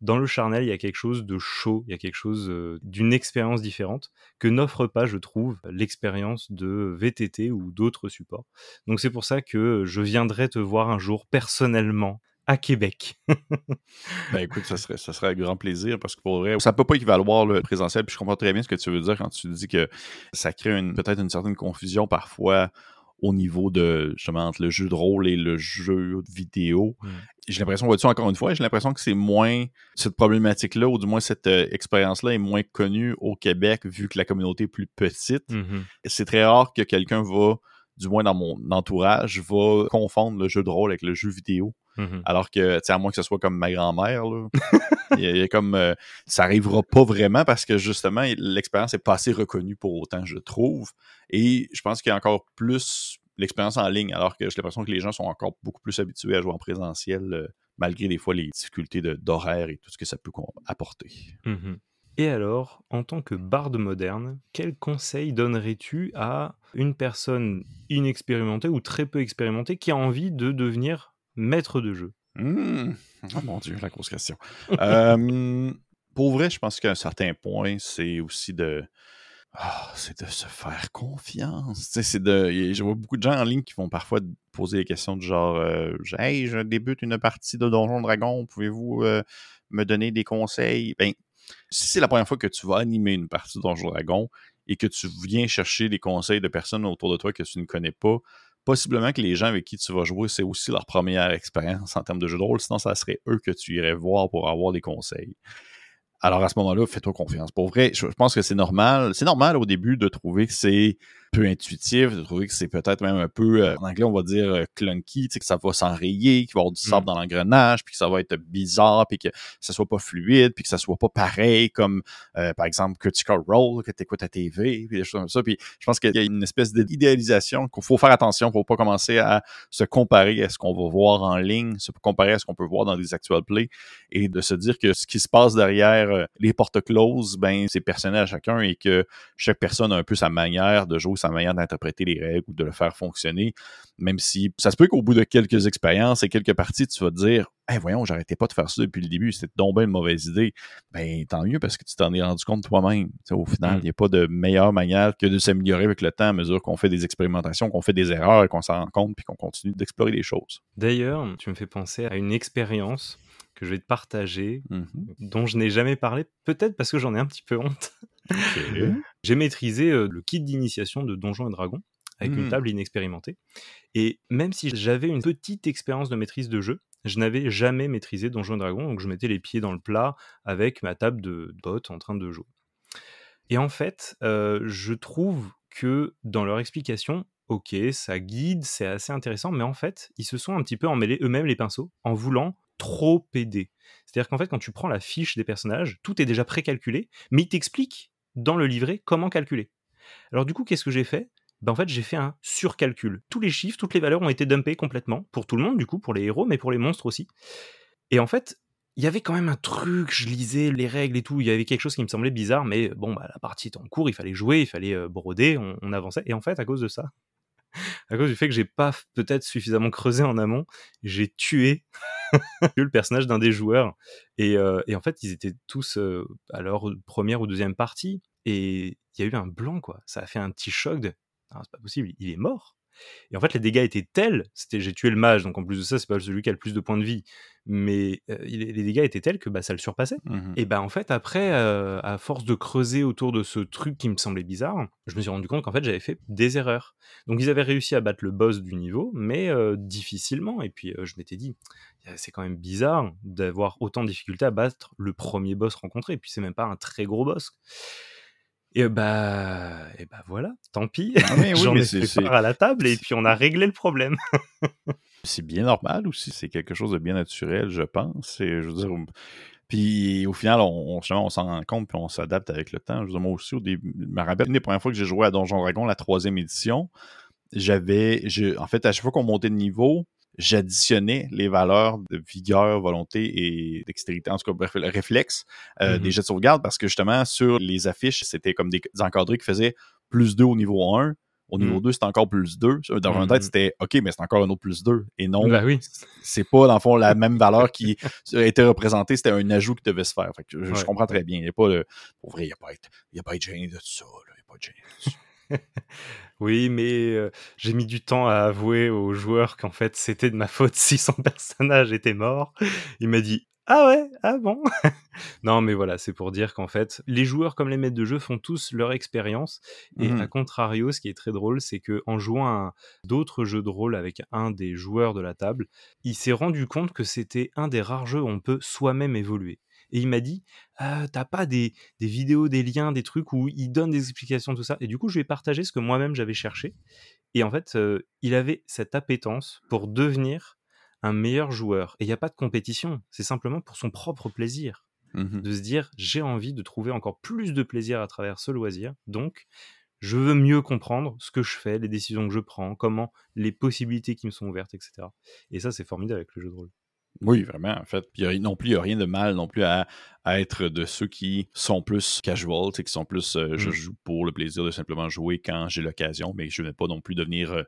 dans le charnel, il y a quelque chose de chaud, il y a quelque chose d'une expérience différente que n'offre pas, je trouve, l'expérience de VTT ou d'autres supports. Donc c'est pour ça que je viendrai te voir un jour personnellement à Québec. <laughs> ben écoute, ça serait, ça serait avec grand plaisir parce que pour vrai, ça peut pas équivaloir le présentiel. Puis je comprends très bien ce que tu veux dire quand tu dis que ça crée peut-être une certaine confusion parfois au niveau de justement entre le jeu de rôle et le jeu vidéo. J'ai l'impression, vois-tu encore une fois, j'ai l'impression que c'est moins cette problématique-là, ou du moins cette euh, expérience-là est moins connue au Québec vu que la communauté est plus petite. Mm-hmm. C'est très rare que quelqu'un va, du moins dans mon entourage, va confondre le jeu de rôle avec le jeu vidéo. Mm-hmm. Alors que, tu à moins que ce soit comme ma grand-mère, là. <laughs> il, y a, comme euh, ça arrivera pas vraiment parce que justement l'expérience est pas assez reconnue pour autant je trouve et je pense qu'il y a encore plus l'expérience en ligne alors que j'ai l'impression que les gens sont encore beaucoup plus habitués à jouer en présentiel euh, malgré des fois les difficultés d'horaire et tout ce que ça peut apporter. Mmh et alors, en tant que barde moderne, quel conseil donnerais-tu à une personne inexpérimentée ou très peu expérimentée qui a envie de devenir maître de jeu mmh. Oh mon Dieu, la grosse question. <laughs> euh, pour vrai, je pense qu'à un certain point, c'est aussi de. Ah, c'est de se faire confiance. C'est de, je vois beaucoup de gens en ligne qui vont parfois poser des questions du genre euh, Hey, je débute une partie de Donjon Dragon, pouvez-vous euh, me donner des conseils? Ben, si c'est la première fois que tu vas animer une partie de Donjon Dragon et que tu viens chercher des conseils de personnes autour de toi que tu ne connais pas, possiblement que les gens avec qui tu vas jouer, c'est aussi leur première expérience en termes de jeu de rôle, sinon ça serait eux que tu irais voir pour avoir des conseils. Alors à ce moment-là, fais-toi confiance. Pour vrai, je pense que c'est normal. C'est normal au début de trouver que c'est peu intuitif, de trouver que c'est peut-être même un peu, euh, en anglais, on va dire euh, clunky, que ça va s'enrayer, qu'il va y avoir du sable mm. dans l'engrenage, puis que ça va être bizarre, puis que ça soit pas fluide, puis que ça soit pas pareil comme, euh, par exemple, Critical Role, que tu écoutes à TV, puis des choses comme ça. Puis je pense qu'il y a une espèce d'idéalisation qu'il faut faire attention pour pas commencer à se comparer à ce qu'on va voir en ligne, se comparer à ce qu'on peut voir dans des actual plays, et de se dire que ce qui se passe derrière les portes closes, ben, c'est personnel à chacun et que chaque personne a un peu sa manière de jouer sa manière d'interpréter les règles ou de le faire fonctionner. Même si ça se peut qu'au bout de quelques expériences et quelques parties, tu vas te dire Hey, voyons, j'arrêtais pas de faire ça depuis le début, c'était donc une mauvaise idée. Ben, tant mieux parce que tu t'en es rendu compte toi-même. Au final, mm. il n'y a pas de meilleure manière que de s'améliorer avec le temps à mesure qu'on fait des expérimentations, qu'on fait des erreurs et qu'on s'en rend compte puis qu'on continue d'explorer les choses. D'ailleurs, tu me fais penser à une expérience que je vais te partager, mmh dont je n'ai jamais parlé, peut-être parce que j'en ai un petit peu honte. <laughs> J'ai maîtrisé le kit d'initiation de Donjons et Dragons avec une mmh. table inexpérimentée. Et même si j'avais une petite expérience de maîtrise de jeu, je n'avais jamais maîtrisé Donjons et Dragons, donc je mettais les pieds dans le plat avec ma table de bottes en train de jouer. Et en fait, je trouve que dans leur explication, ok, ça guide, c'est assez intéressant, mais en fait, ils se sont un petit peu emmêlés eux-mêmes les pinceaux en voulant trop aider. C'est-à-dire qu'en fait, quand tu prends la fiche des personnages, tout est déjà précalculé, mais ils t'expliquent dans le livret comment calculer. Alors du coup, qu'est-ce que j'ai fait? Ben, en fait, j'ai fait un surcalcul. Tous les chiffres, toutes les valeurs ont été dumpées complètement, pour tout le monde, du coup, pour les héros, mais pour les monstres aussi. Et en fait, il y avait quand même un truc, je lisais les règles et tout, il y avait quelque chose qui me semblait bizarre, mais bon, bah, la partie était en cours, il fallait jouer, il fallait euh, broder, on, avançait. Et en fait, à cause de ça, à cause du fait que j'ai pas peut-être suffisamment creusé en amont, j'ai tué <laughs> le personnage d'un des joueurs. Et, euh, en fait, ils étaient tous euh, à leur première ou deuxième partie, et il y a eu un blanc, quoi. Ça a fait un petit choc de c'est pas possible, il est mort. Et en fait, les dégâts étaient tels, c'était j'ai tué le mage, donc en plus de ça, c'est pas celui qui a le plus de points de vie, mais euh, les dégâts étaient tels que bah, ça le surpassait. Mmh et bah en fait, après, euh, à force de creuser autour de ce truc qui me semblait bizarre, je me suis rendu compte qu'en fait, j'avais fait des erreurs. Donc ils avaient réussi à battre le boss du niveau, mais euh, difficilement. Et puis je m'étais dit, c'est quand même bizarre d'avoir autant de difficultés à battre le premier boss rencontré. Et puis c'est même pas un très gros boss. Et bah, et bah voilà, tant pis. Ah <laughs> J'en ai fait part à la table et puis on a réglé le problème. <laughs> c'est bien normal aussi, c'est quelque chose de bien naturel, je pense. Et, je veux dire, puis au final, on, on, s'en rend compte puis on s'adapte avec le temps. Je veux dire, moi aussi, au début, je me rappelle, la première fois que j'ai joué à Donjon Dragon, la troisième édition, j'avais, en fait, à chaque fois qu'on montait de niveau, j'additionnais les valeurs de vigueur, volonté et dextérité, en tout cas, bref, le réflexe euh, des mm-hmm. jets de sauvegarde parce que justement, sur les affiches, c'était comme des encadrés qui faisaient plus 2 au niveau 1. Au niveau 2, mm. c'était encore plus 2. Dans un tête, mm-hmm. c'était OK, mais c'est encore un autre plus 2. Et non, ben oui. c'est pas, dans le fond, la même valeur qui été représentée. C'était un ajout qui devait se faire. Fait que je, comprends très bien. Il n'y a pas de. Pour vrai, il n'y a, pas pas de gêné de ça. Il n'y a pas de gêné de ça. Oui, mais j'ai mis du temps à avouer aux joueurs qu'en fait c'était de ma faute si son <laughs> personnage était mort. Il m'a dit ah ouais, ah bon <laughs> Non, mais voilà, c'est pour dire qu'en fait, les joueurs comme les maîtres de jeu font tous leur expérience. Et à mmh. contrario, ce qui est très drôle, c'est que en jouant à d'autres jeux de rôle avec un des joueurs de la table, il s'est rendu compte que c'était un des rares jeux où on peut soi-même évoluer et il m'a dit «Ah, t'as pas des, vidéos, des liens, des trucs où il donne des explications, tout ça? Et du coup, je lui ai partagé ce que moi-même j'avais cherché. Et en fait, il avait cette appétence pour devenir un meilleur joueur. Et il n'y a pas de compétition, c'est simplement pour son propre plaisir. Mmh de se dire, j'ai envie de trouver encore plus de plaisir à travers ce loisir. Donc, je veux mieux comprendre ce que je fais, les décisions que je prends, comment les possibilités qui me sont ouvertes, etc. Et ça, c'est formidable avec le jeu de rôle. Oui, vraiment, en fait. Puis non plus, il n'y a rien de mal non plus à, être de ceux qui sont plus casual, qui sont plus euh, je mmh. joue pour le plaisir de simplement jouer quand j'ai l'occasion, mais je ne vais pas non plus devenir euh,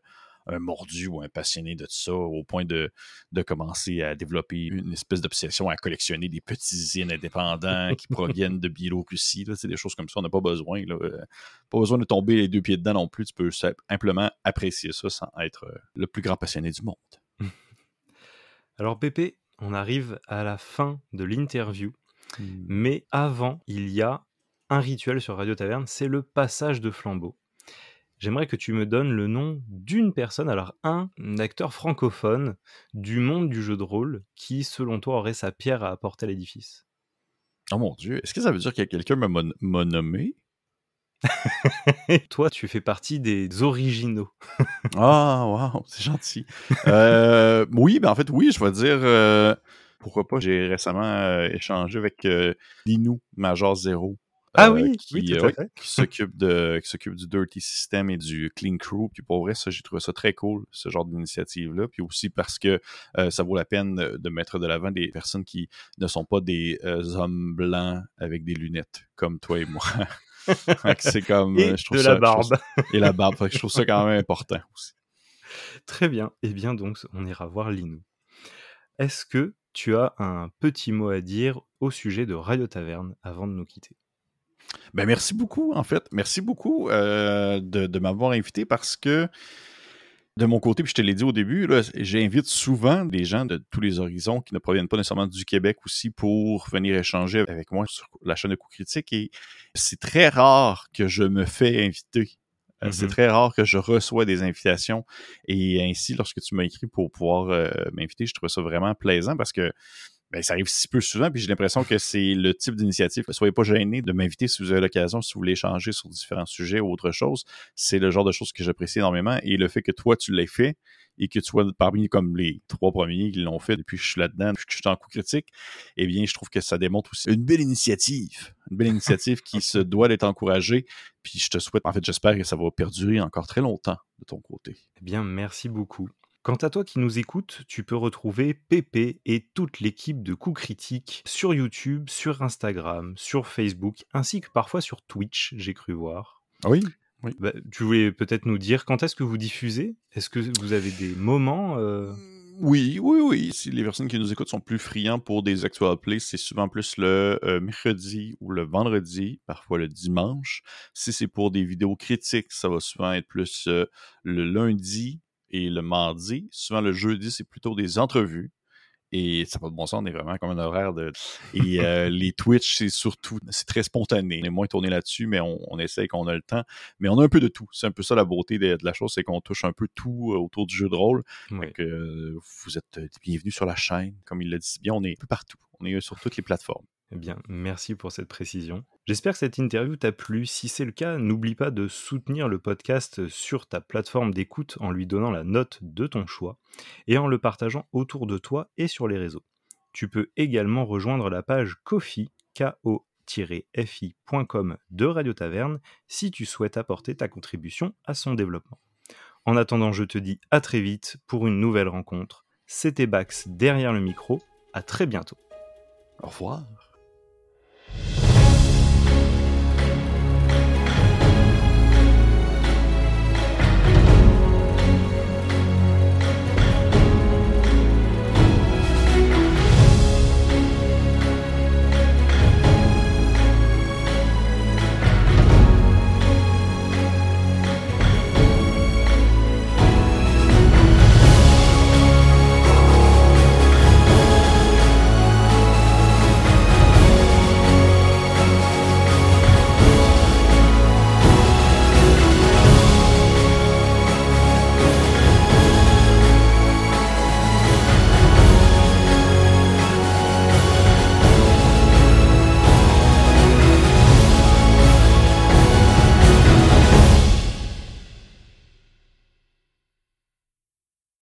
un mordu ou un passionné de ça au point de, de commencer à développer une espèce d'obsession à collectionner des petits zines indépendants qui proviennent de Biélorussie. C'est des choses comme ça, on n'a pas besoin. Là, euh, pas besoin de tomber les deux pieds dedans non plus. Tu peux simplement apprécier ça sans être le plus grand passionné du monde. <laughs> Alors Pépé, on arrive à la fin de l'interview, mmh. mais avant, il y a un rituel sur Radio Taverne, c'est le passage de flambeau. J'aimerais que tu me donnes le nom d'une personne, alors un acteur francophone du monde du jeu de rôle, qui selon toi aurait sa pierre à apporter à l'édifice. Oh mon dieu, est-ce que ça veut dire qu'il y a quelqu'un m'a nommé? <laughs> Toi, tu fais partie des originaux. ah, waouh, c'est gentil. Euh, oui, ben en fait, oui, je vais dire. Euh, pourquoi pas, j'ai récemment euh, échangé avec Linou, Major Zero. Ah oui, qui, s'occupe de qui s'occupe du Dirty System et du Clean Crew. Puis pour vrai, ça, j'ai trouvé ça très cool, ce genre d'initiative-là. Puis aussi parce que ça vaut la peine de mettre de l'avant des personnes qui ne sont pas des hommes blancs avec des lunettes, comme toi et moi. C'est comme. Et je trouve de la barbe. et la barbe. je trouve ça quand même important aussi. Très bien. Et eh bien, donc, on ira voir Linou. Est-ce que tu as un petit mot à dire au sujet de Radio Taverne avant de nous quitter? Ben merci beaucoup, en fait. Merci beaucoup euh, de, de m'avoir invité parce que de mon côté, puis je te l'ai dit au début, j'invite souvent des gens de tous les horizons qui ne proviennent pas nécessairement du Québec aussi pour venir échanger avec moi sur la chaîne de coups critiques. Et c'est très rare que je me fais inviter. Euh, c'est mm-hmm. très rare que je reçois des invitations. Et ainsi, lorsque tu m'as écrit pour pouvoir euh, m'inviter, je trouve ça vraiment plaisant parce que ben, ça arrive si peu souvent, puis j'ai l'impression que c'est le type d'initiative. Soyez pas gênés de m'inviter si vous avez l'occasion, si vous voulez échanger sur différents sujets ou autre chose. C'est le genre de choses que j'apprécie énormément. Et le fait que toi, tu l'aies fait et que tu sois parmi comme les trois premiers qui l'ont fait depuis que je suis là-dedans, depuis que je suis en coup critique, eh bien, je trouve que ça démontre aussi une belle initiative. Une belle initiative qui se <laughs> doit d'être encouragée. Puis je te souhaite, en fait, j'espère que ça va perdurer encore très longtemps de ton côté. Eh bien, merci beaucoup. Quant à toi qui nous écoutes, tu peux retrouver Pépé et toute l'équipe de Coups Critiques sur YouTube, sur Instagram, sur Facebook, ainsi que parfois sur Twitch, j'ai cru voir. Ah oui, bah, tu voulais peut-être nous dire quand est-ce que vous diffusez? Est-ce que vous avez des moments euh? Oui, oui, oui. Si les personnes qui nous écoutent sont plus friands pour des actual plays, c'est souvent plus le euh, mercredi ou le vendredi, parfois le dimanche. Si c'est pour des vidéos critiques, ça va souvent être plus euh, le lundi et le mardi. Souvent, le jeudi, c'est plutôt des entrevues. Et ça pas de bon sens, on est vraiment comme un horaire de. Et <laughs> euh, les Twitch, c'est surtout, c'est très spontané. On est moins tourné là-dessus, mais on, on essaie qu'on a le temps. Mais on a un peu de tout. C'est un peu ça la beauté de, la chose, c'est qu'on touche un peu tout euh, autour du jeu de rôle. Donc, euh, vous êtes bienvenus sur la chaîne. Comme il l'a dit bien, on est un peu partout. On est sur toutes les plateformes. Eh bien, merci pour cette précision. J'espère que cette interview t'a plu. Si c'est le cas, n'oublie pas de soutenir le podcast sur ta plateforme d'écoute en lui donnant la note de ton choix et en le partageant autour de toi et sur les réseaux. Tu peux également rejoindre la page Kofi, ko-fi.com de Radio Taverne si tu souhaites apporter ta contribution à son développement. En attendant, je te dis à très vite pour une nouvelle rencontre. C'était Bax derrière le micro. À très bientôt. Au revoir.